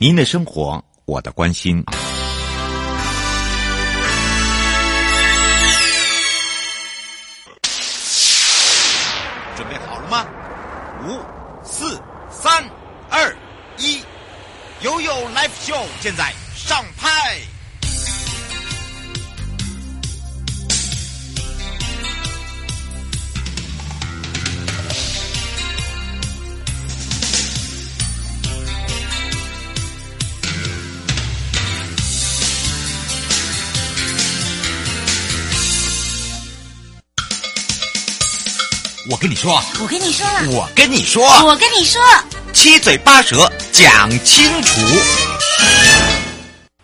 您的生活，我的关心。准备好了吗？五、四、三、二、一，悠悠 Life Show 现在我跟你说，我跟你说了，我跟你说，我跟你说，七嘴八舌讲清楚。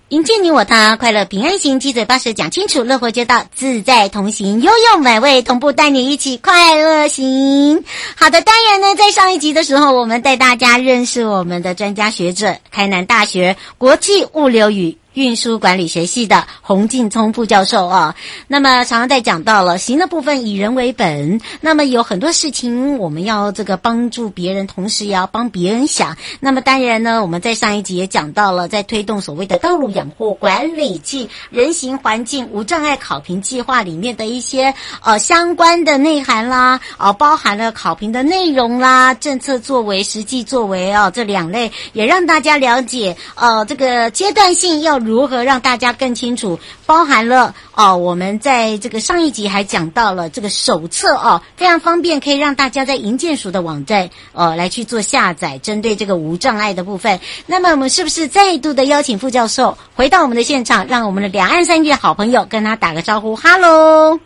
迎接你我他，快乐平安行，七嘴八舌讲清楚，乐活街道自在同行，悠悠美味同步带你一起快乐行。好的，当然呢，在上一集的时候，我们带大家认识我们的专家学者，开南大学国际物流与运输管理学系的洪劲聪副教授啊，那么常常在讲到了行的部分以人为本，那么有很多事情我们要这个帮助别人，同时也要帮别人想。那么当然呢，我们在上一集也讲到了，在推动所谓的道路养护管理暨人行环境无障碍考评计划里面的一些呃相关的内涵啦，啊、呃，包含了考评的内容啦、政策作为、实际作为啊、呃、这两类，也让大家了解呃这个阶段性要。如何让大家更清楚？包含了哦，我们在这个上一集还讲到了这个手册哦，非常方便，可以让大家在银建署的网站哦来去做下载，针对这个无障碍的部分。那么我们是不是再度的邀请副教授回到我们的现场，让我们的两岸三地的好朋友跟他打个招呼？哈喽。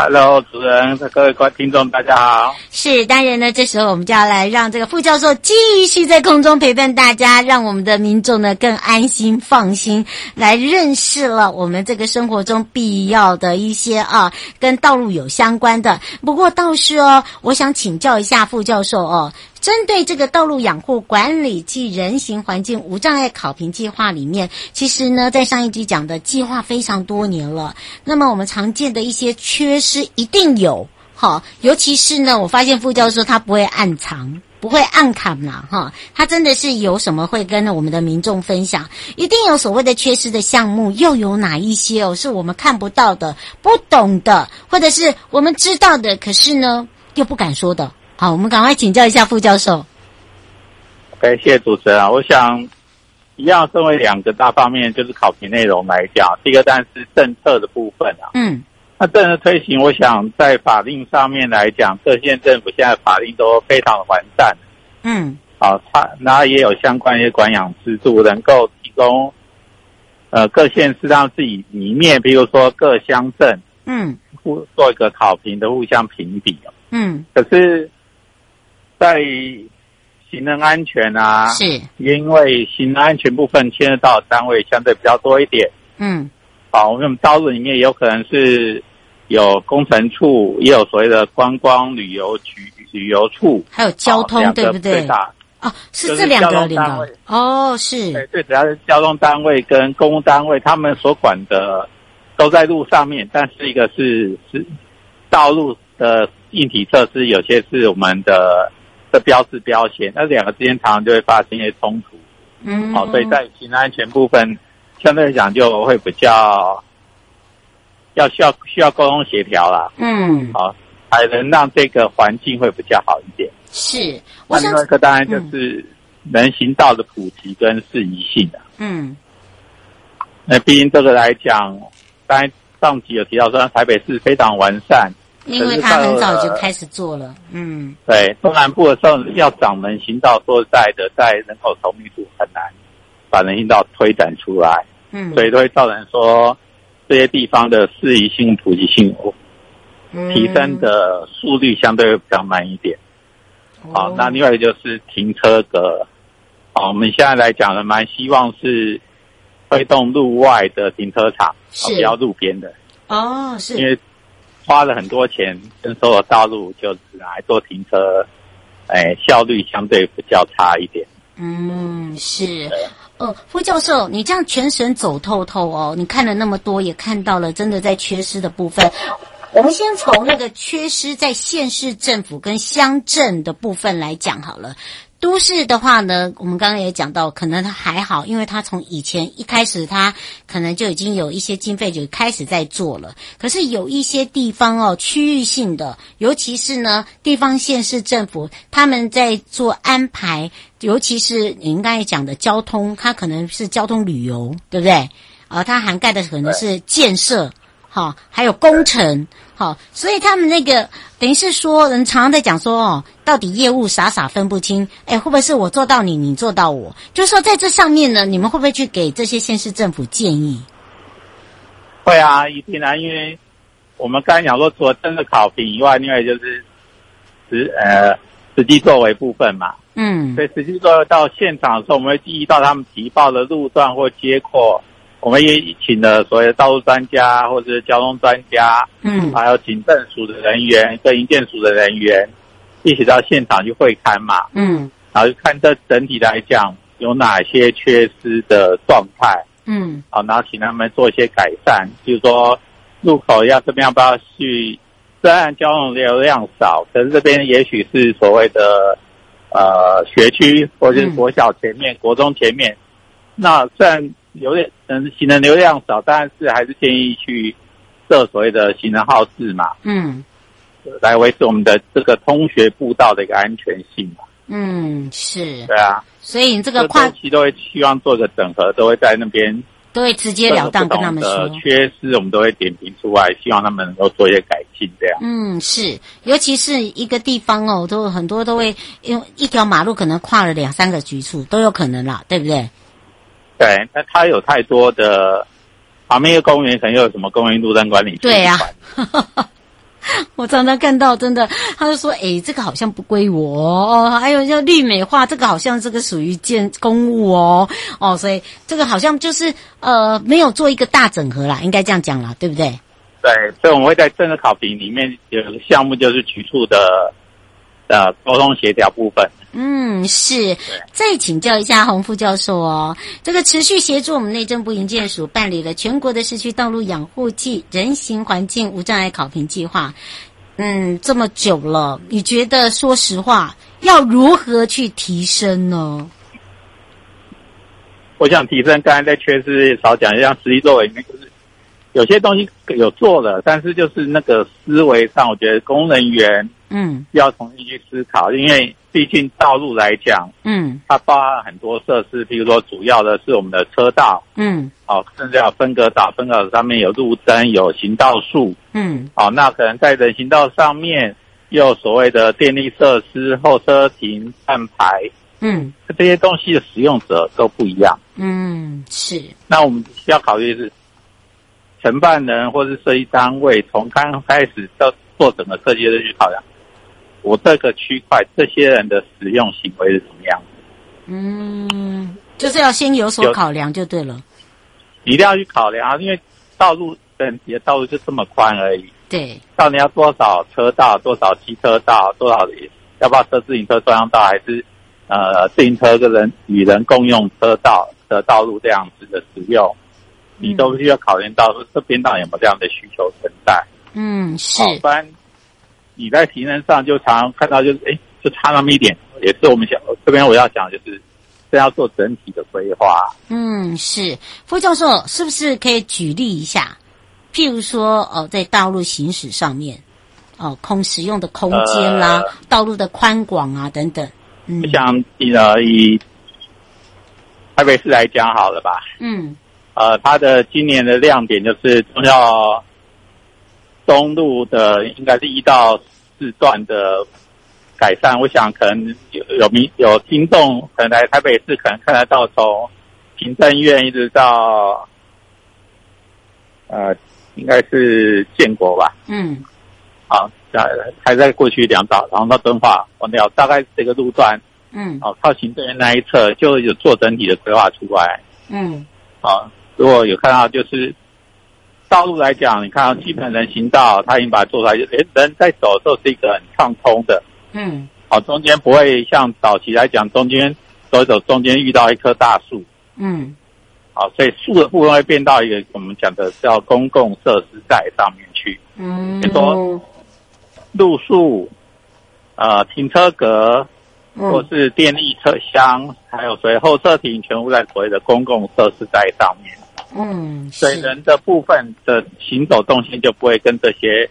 Hello，主持人，各位观听众，大家好。是，当然呢，这时候我们就要来让这个副教授继续在空中陪伴大家，让我们的民众呢更安心放心，来认识了我们这个生活中必要的一些啊，跟道路有相关的。不过倒是哦，我想请教一下副教授哦。针对这个道路养护管理暨人行环境无障碍考评计划里面，其实呢，在上一集讲的计划非常多年了。那么我们常见的一些缺失一定有，哈，尤其是呢，我发现副教授他不会暗藏，不会暗砍呐，哈，他真的是有什么会跟我们的民众分享，一定有所谓的缺失的项目，又有哪一些哦，是我们看不到的、不懂的，或者是我们知道的，可是呢，又不敢说的。好，我们赶快请教一下副教授。OK，谢谢主持人啊。我想一样分为两个大方面，就是考评内容来讲。第一个当然是政策的部分啊。嗯。那政策推行，我想在法令上面来讲，各县政府现在法令都非常的完善。嗯。好，它然后也有相关一些管养制度，能够提供呃各县市让自己里面，比如说各乡镇，嗯，互做一个考评的互相评比。嗯。可是。在行人安全啊，是，因为行人安全部分牵涉到的单位相对比较多一点。嗯，好，我们道路里面有可能是有工程处，也有所谓的观光旅游局、旅游处，还有交通，对不对？哦，是这两个单位。哦，是。对，最主要是交通单位跟公务单位，他们所管的都在路上面，但是一个是是道路的硬体设施，有些是我们的。的标志标签，那两个之间常常就会发生一些冲突。嗯，好，所以在行人安全部分，相对来讲就会比较要需要需要沟通协调啦。嗯，好，才能让这个环境会比较好一点。是，那另外一个当然就是人行道的普及跟适宜性的。嗯，那毕竟这个来讲，刚才上集有提到说台北市非常完善。因为他很早就开始做了，嗯，对，东南部的时候要掌门行道，说实在的，在人口稠密度很难把人行道推展出来，嗯，所以都会造成说这些地方的适宜性、普及性提升的速率相对会比较慢一点。嗯、好，那另外一个就是停车格，好，我们现在来讲呢，蛮希望是推动路外的停车场，是。不要路边的，哦，是，因为。花了很多钱征收了道路，就只拿来做停车，哎，效率相对比较差一点。嗯，是。哦，副教授，你这样全省走透透哦，你看了那么多，也看到了真的在缺失的部分。我们先从那个缺失在县市政府跟乡镇的部分来讲好了。都市的话呢，我们刚刚也讲到，可能它还好，因为它从以前一开始，它可能就已经有一些经费就开始在做了。可是有一些地方哦，区域性的，尤其是呢，地方县市政府他们在做安排，尤其是您刚才讲的交通，它可能是交通旅游，对不对？啊，它涵盖的可能是建设，好，还有工程。好，所以他们那个等于是说，人常常在讲说哦，到底业务傻傻分不清，哎，会不会是我做到你，你做到我？就是说在这上面呢，你们会不会去给这些县市政府建议？会啊，一定啊，因为我们刚才讲说，除了真的考评以外，另外就是实呃实际作为部分嘛。嗯，所以实际作为到现场的时候，我们会注意到他们提报的路段或街廓。我们也请了所谓的道路专家或者是交通专家，嗯，还有警政署的人员跟营建署的人员，一起到现场去会勘嘛，嗯，然后就看这整体来讲有哪些缺失的状态，嗯，好，然后请他们做一些改善，就是说路口要这边要不要去，虽然交通流量少，可是这边也许是所谓的呃学区或者是国小前面、嗯、国中前面，那虽然。有点嗯，行人流量少，但是还是建议去设所谓的行人号志嘛，嗯，来维持我们的这个通学步道的一个安全性嘛。嗯，是。对啊，所以你这个跨期都会希望做个整合，都会在那边都会直截了当跟他们说缺失，我们都会点评出来，希望他们能够做一些改进，这样。嗯，是，尤其是一个地方哦，都很多都会因为一条马路可能跨了两三个局处都有可能啦，对不对？对，那它有太多的旁边一个公园，可能又有什么公园路灯管理？对呀、啊，我常常看到，真的，他就说：“哎，这个好像不归我哦。”还有叫绿美化，这个好像这个属于建公务哦哦，所以这个好像就是呃没有做一个大整合啦，应该这样讲啦，对不对？对，所以我们会在政策考评里面有个项目，就是局处的呃沟通协调部分。嗯，是。再请教一下洪副教授哦，这个持续协助我们内政部营建署办理了全国的市区道路养护暨人行环境无障碍考评计划，嗯，这么久了，你觉得说实话，要如何去提升呢？我想提升，刚才在缺失少讲，一下实际作为就是有些东西有做了，但是就是那个思维上，我觉得工人员嗯要重新去思考，因为。毕竟道路来讲，嗯，它包含很多设施，比如说主要的是我们的车道，嗯，哦，甚至要分隔岛，分隔岛上面有路灯，有行道树，嗯，哦，那可能在人行道上面又有所谓的电力设施、候车亭、站牌，嗯，这些东西的使用者都不一样，嗯，是。那我们需要考虑的是承办人或是设计单位从刚开始到做整个设计的去考量。我这个区块这些人的使用行为是怎么样？嗯，就是要先有所考量就对了。一定要去考量，因为道路整体的道路就这么宽而已。对，到底要多少车道，多少机车道，多少要不要设自行车专用道，还是呃自行车跟人与人共用车道的道路这样子的使用，你都需要考虑到这边道有没有这样的需求存在。嗯，是。你在行人上就常常看到，就是哎，就差那么一点，也是我们想这边我要讲，就是这要做整体的规划。嗯，是傅教授，是不是可以举例一下？譬如说，哦，在道路行驶上面，哦，空使用的空间啦，呃、道路的宽广啊等等。嗯，像呃以台北市来讲好了吧？嗯，呃，它的今年的亮点就是重要。东路的应该是一到四段的改善，我想可能有有民有听众可能来台北市，可能看得到从行政院一直到呃，应该是建国吧。嗯。好，在还在过去两道，然后到敦化，完了大概这个路段。嗯。好，靠行政院那一侧就有做整体的规划出来。嗯。好，如果有看到就是。道路来讲，你看基本人行道，他已经把它做出来，人人在走的时候是一个很畅通的，嗯，好，中间不会像早期来讲，中间走一走，中间遇到一棵大树，嗯，好，所以树的部分会变到一个我们讲的叫公共设施在上面去，嗯，比如说路树，呃，停车格，嗯、或是电力车厢，还有所谓后车亭，全部在所谓的公共设施在上面。嗯，所以人的部分的行走动线就不会跟这些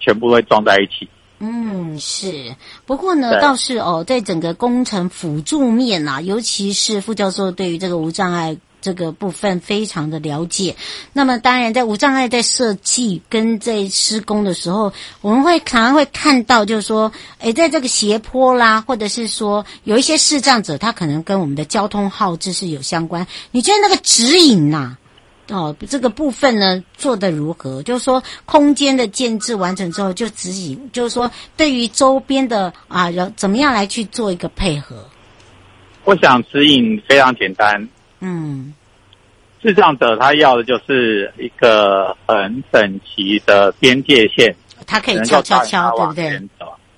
全部会撞在一起。嗯，是。不过呢，倒是哦，在整个工程辅助面啊，尤其是副教授对于这个无障碍这个部分非常的了解。那么，当然在无障碍在设计跟在施工的时候，我们会常常会看到，就是说，诶，在这个斜坡啦，或者是说有一些视障者，他可能跟我们的交通号志是有相关。你觉得那个指引呐、啊？哦，这个部分呢做得如何？就是说，空间的建制完成之后，就指引，就是说，对于周边的啊，要怎么样来去做一个配合？我想指引非常简单。嗯，智障者他要的就是一个很整齐的边界线，他可以敲敲敲，对不对？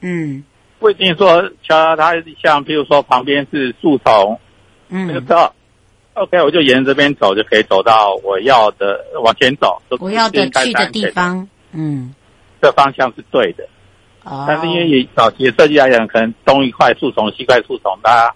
嗯，不一定说敲他，像譬如说旁边是树丛，嗯，那个。OK，我就沿着这边走，就可以走到我要的往前走。我要的去的地方，嗯，这方向是对的。哦。但是因为早期的设计来讲，可能东一块树丛，西块树丛，大家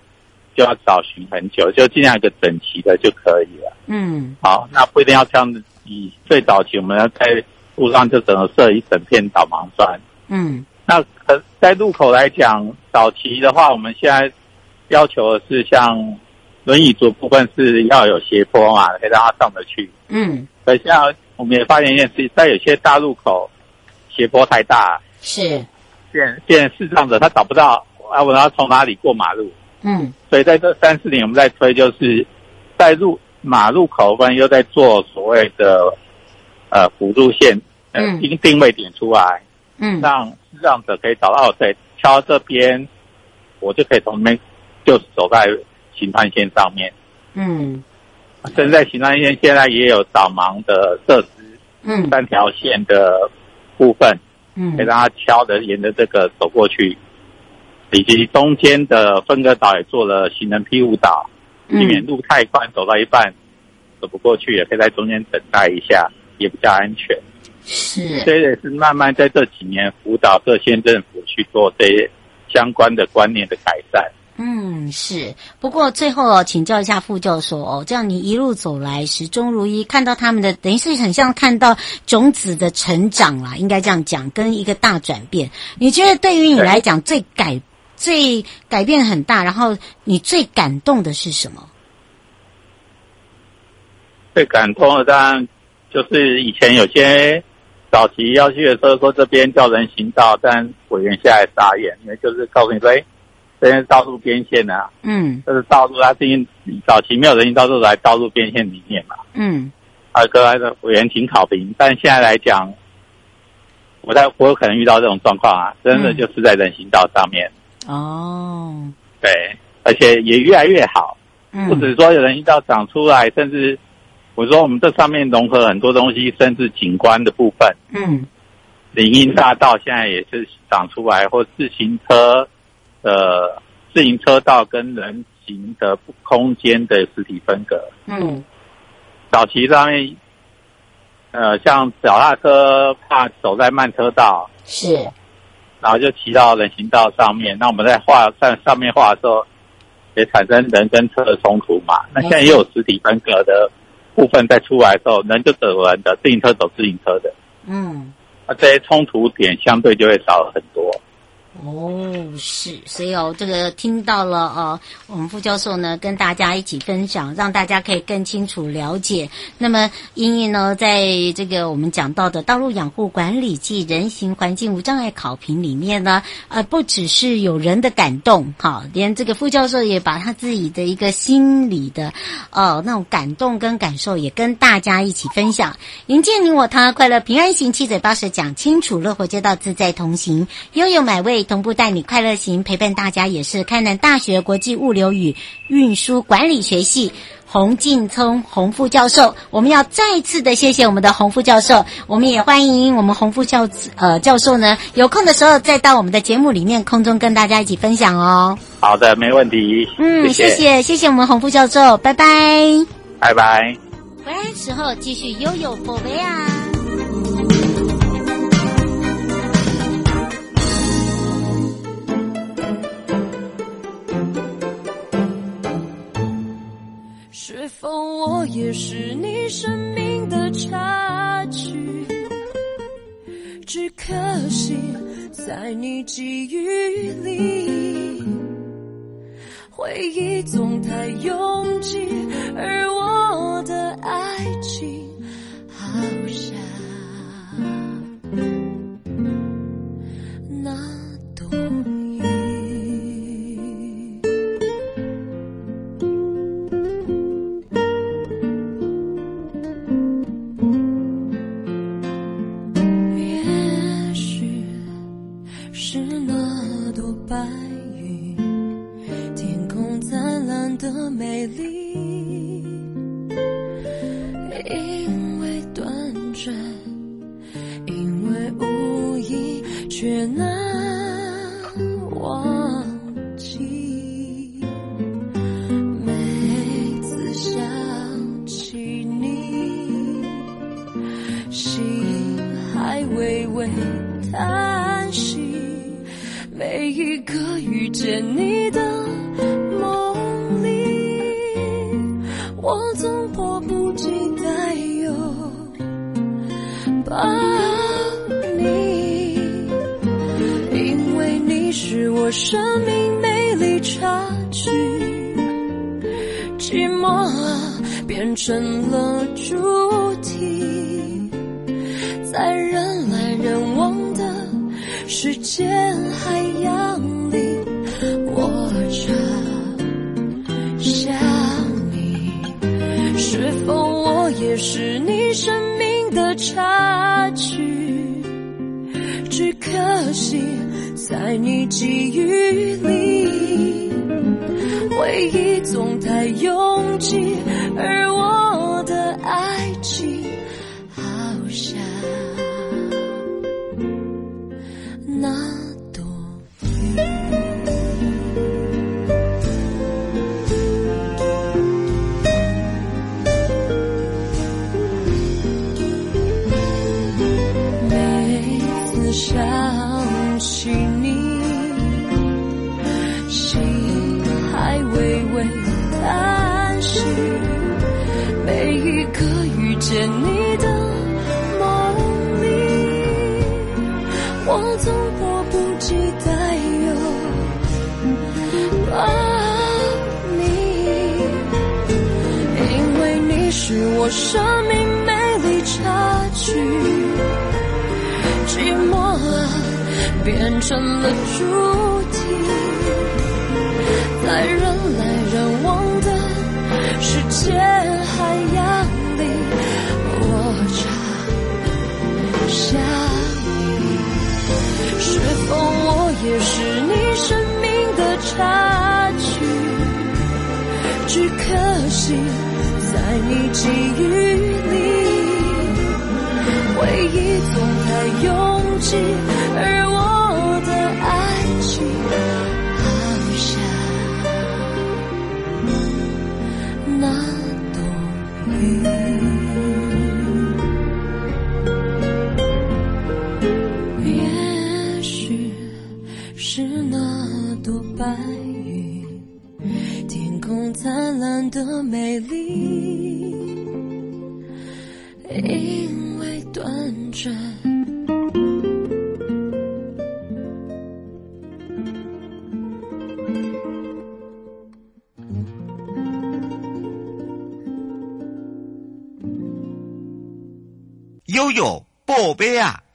就要找寻很久，就尽量一个整齐的就可以了。嗯。好，那不一定要这样子。以最早期，我们要在路上就整个设一整片导盲砖。嗯。那可在路口来讲，早期的话，我们现在要求的是像。轮椅族部分是要有斜坡嘛，可以让他上得去。嗯，可是像我们也发现一件事，在有些大路口斜坡太大，是变变视障者他找不到啊，我要从哪里过马路？嗯，所以在这三四年我们在推，就是在路马路口方又在做所谓的呃辅助线，嗯，定定位点出来，嗯，让视障者可以找到，对，敲这边，我就可以从那边就走在。行穿线上面，嗯，现在行穿线现在也有导盲的设施，嗯，三条线的部分，嗯，可以让他敲着沿着这个走过去，以及中间的分隔岛也做了行人庇护岛，避免路太宽走到一半走不过去，也可以在中间等待一下，也比较安全。是，这也是慢慢在这几年辅导各县政府去做这些相关的观念的改善。嗯，是。不过最后哦，请教一下副教授哦，这样你一路走来始终如一，看到他们的，等于是很像看到种子的成长啦，应该这样讲，跟一个大转变。你觉得对于你来讲，最改、最改变很大，然后你最感动的是什么？最感动的当然就是以前有些早期要去的时候，说这边叫人行道，但委员现在傻眼，因为就是告诉你说，哎。这边是道路边线啊，嗯，这是道路，它最近早期没有人行道，都在道路边线里面嘛，嗯，啊，各位的委员请考评，但现在来讲，我在我有可能遇到这种状况啊，真的就是在人行道上面，嗯、哦，对，而且也越来越好，嗯，不只是说有人行道长出来，甚至我说我们这上面融合很多东西，甚至景观的部分，嗯，林荫大道现在也是长出来，或自行车。呃，自行车道跟人行的空间的实体分隔。嗯，早期上面，呃，像脚踏车怕走在慢车道，是，然后就骑到人行道上面。那我们在画在上面画的时候，也产生人跟车的冲突嘛。那现在也有实体分隔的部分在出来的时候，人就走人的，自行车走自行车的。嗯，那这些冲突点相对就会少了很多。哦，是，所以哦，这个听到了哦，我们副教授呢跟大家一起分享，让大家可以更清楚了解。那么，英英呢，在这个我们讲到的道路养护管理暨人行环境无障碍考评里面呢，呃，不只是有人的感动，哈，连这个副教授也把他自己的一个心理的，呃，那种感动跟感受也跟大家一起分享。迎接你我他，快乐平安行，七嘴八舌讲清楚，乐活街道自在同行，悠悠美味。同步带你快乐行，陪伴大家也是开南大学国际物流与运输管理学系洪进聪洪副教授。我们要再次的谢谢我们的洪副教授，我们也欢迎我们洪副教呃教授呢，有空的时候再到我们的节目里面空中跟大家一起分享哦。好的，没问题。嗯，谢谢谢谢我们洪副教授，拜拜，拜拜。回来时候继续悠悠宝贝啊。是否我也是你生命的插曲？只可惜在你记忆里，回忆总太拥挤，而我的爱情好像见你的梦里，我总迫不及待拥抱你，因为你是我生命美丽插曲，寂寞啊变成了主。想你是否我也是你生命的插曲，只可惜在你记忆里，回忆总太拥挤，而我的爱。每一个遇见你的梦里我总迫不及待拥抱你。因为你是我生命美丽插曲寂寞啊变成了主题在人前海洋里，我常想你，是否我也是你生命的插曲？只可惜在你记忆里，回忆总太拥挤，而。美丽因为短暂。悠悠宝贝啊。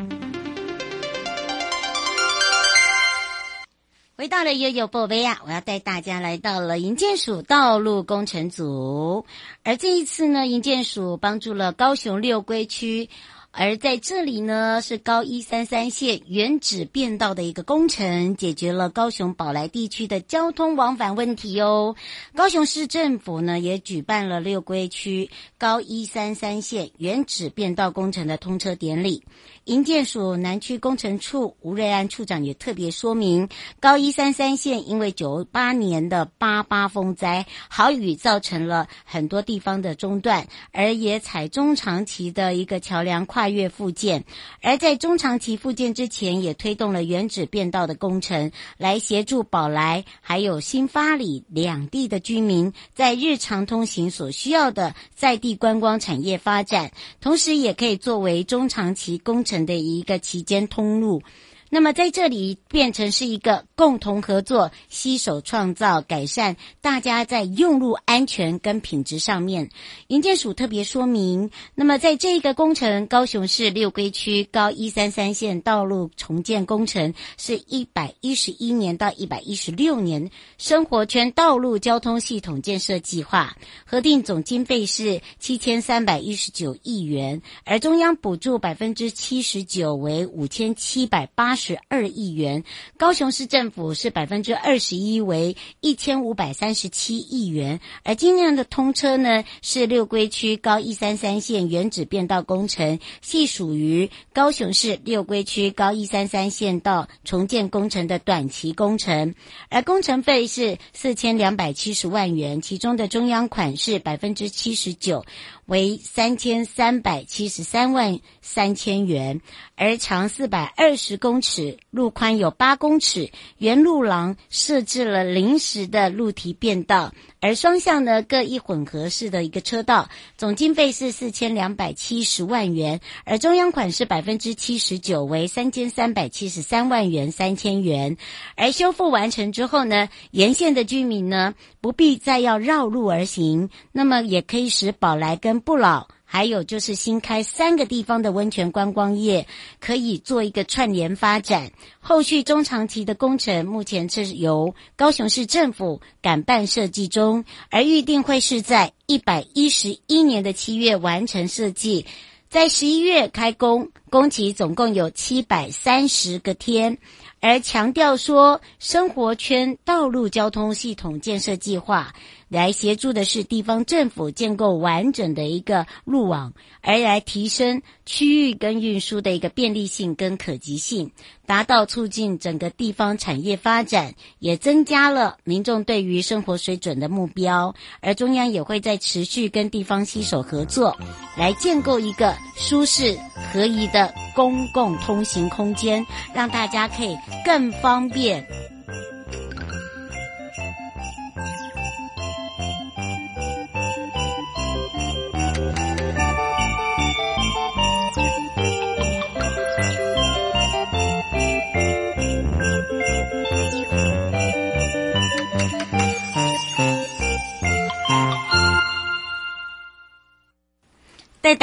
回到了悠悠宝贝啊！我要带大家来到了营建署道路工程组，而这一次呢，营建署帮助了高雄六龟区。而在这里呢，是高一三三线原址变道的一个工程，解决了高雄宝来地区的交通往返问题哦。高雄市政府呢，也举办了六龟区高一三三线原址变道工程的通车典礼。营建署南区工程处吴瑞安处长也特别说明，高一三三线因为九八年的八八风灾，豪雨造成了很多地方的中断，而也采中长期的一个桥梁跨越复建。而在中长期复建之前，也推动了原址变道的工程，来协助宝来还有新发里两地的居民在日常通行所需要的在地观光产业发展，同时也可以作为中长期工程的一个期间通路。那么在这里变成是一个共同合作、携手创造、改善大家在用路安全跟品质上面。营建署特别说明，那么在这个工程，高雄市六龟区高一三三线道路重建工程是一百一十一年到一百一十六年生活圈道路交通系统建设计划，核定总经费是七千三百一十九亿元，而中央补助百分之七十九为五千七百八十二亿元，高雄市政府是百分之二十一，为一千五百三十七亿元。而今年的通车呢，是六龟区高一三三线原址变道工程，系属于高雄市六龟区高一三三线道重建工程的短期工程，而工程费是四千两百七十万元，其中的中央款是百分之七十九。为三千三百七十三万三千元，而长四百二十公尺，路宽有八公尺，原路廊设置了临时的路堤便道，而双向呢各一混合式的一个车道，总经费是四千两百七十万元，而中央款是百分之七十九，为三千三百七十三万元三千元，而修复完成之后呢，沿线的居民呢不必再要绕路而行，那么也可以使宝来跟不老，还有就是新开三个地方的温泉观光业，可以做一个串联发展。后续中长期的工程，目前是由高雄市政府改办设计中，而预定会是在一百一十一年的七月完成设计，在十一月开工，工期总共有七百三十个天。而强调说，生活圈道路交通系统建设计划。来协助的是地方政府建构完整的一个路网，而来提升区域跟运输的一个便利性跟可及性，达到促进整个地方产业发展，也增加了民众对于生活水准的目标。而中央也会在持续跟地方携手合作，来建构一个舒适合宜的公共通行空间，让大家可以更方便。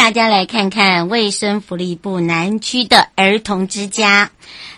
大家来看看卫生福利部南区的儿童之家。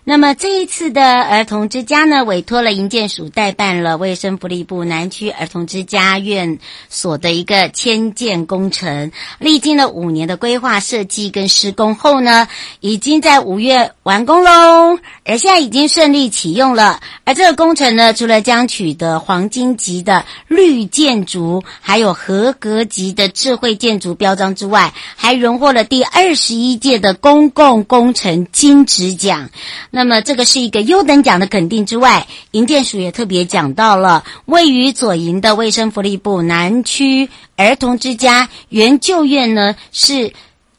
那么这一次的儿童之家呢，委托了营建署代办了卫生福利部南区儿童之家院所的一个迁建工程，历经了五年的规划设计跟施工后呢，已经在五月完工喽，而现在已经顺利启用了。而这个工程呢，除了将取得黄金级的绿建筑，还有合格级的智慧建筑标章之外，还荣获了第二十一届的公共工程金质奖。那么这个是一个优等奖的肯定之外，营建署也特别讲到了位于左营的卫生福利部南区儿童之家原旧院呢是。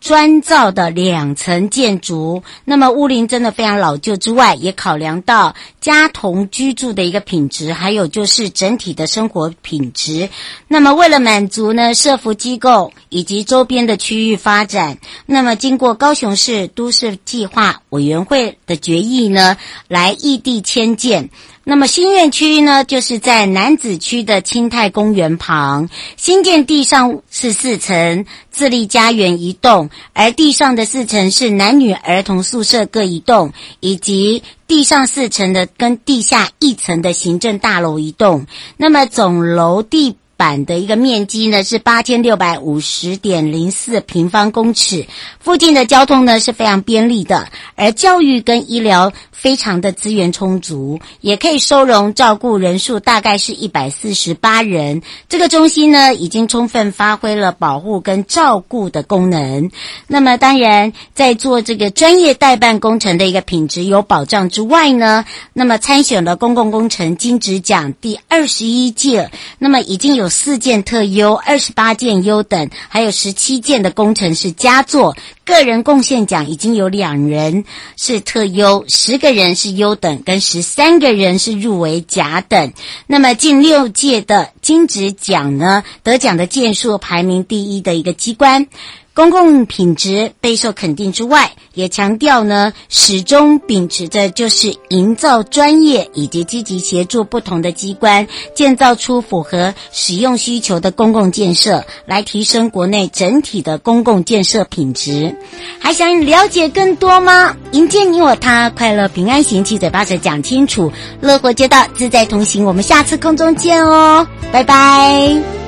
砖造的两层建筑，那么屋龄真的非常老旧之外，也考量到家童居住的一个品质，还有就是整体的生活品质。那么为了满足呢社福机构以及周边的区域发展，那么经过高雄市都市计划委员会的决议呢，来异地迁建。那么新苑区呢，就是在南子区的清泰公园旁，新建地上是四层自立家园一栋，而地上的四层是男女儿童宿舍各一栋，以及地上四层的跟地下一层的行政大楼一栋。那么总楼地板的一个面积呢是八千六百五十点零四平方公尺，附近的交通呢是非常便利的，而教育跟医疗。非常的资源充足，也可以收容照顾人数大概是一百四十八人。这个中心呢，已经充分发挥了保护跟照顾的功能。那么，当然在做这个专业代办工程的一个品质有保障之外呢，那么参选了公共工程金质奖第二十一届，那么已经有有四件特优，二十八件优等，还有十七件的工程是佳作。个人贡献奖已经有两人是特优，十个人是优等，跟十三个人是入围甲等。那么近六届的金质奖呢，得奖的件数排名第一的一个机关。公共品质备受肯定之外，也强调呢，始终秉持着就是营造专业以及积极协助不同的机关，建造出符合使用需求的公共建设，来提升国内整体的公共建设品质。还想了解更多吗？迎接你我他，快乐平安行，七嘴八舌讲清楚，乐活街道自在同行。我们下次空中见哦，拜拜。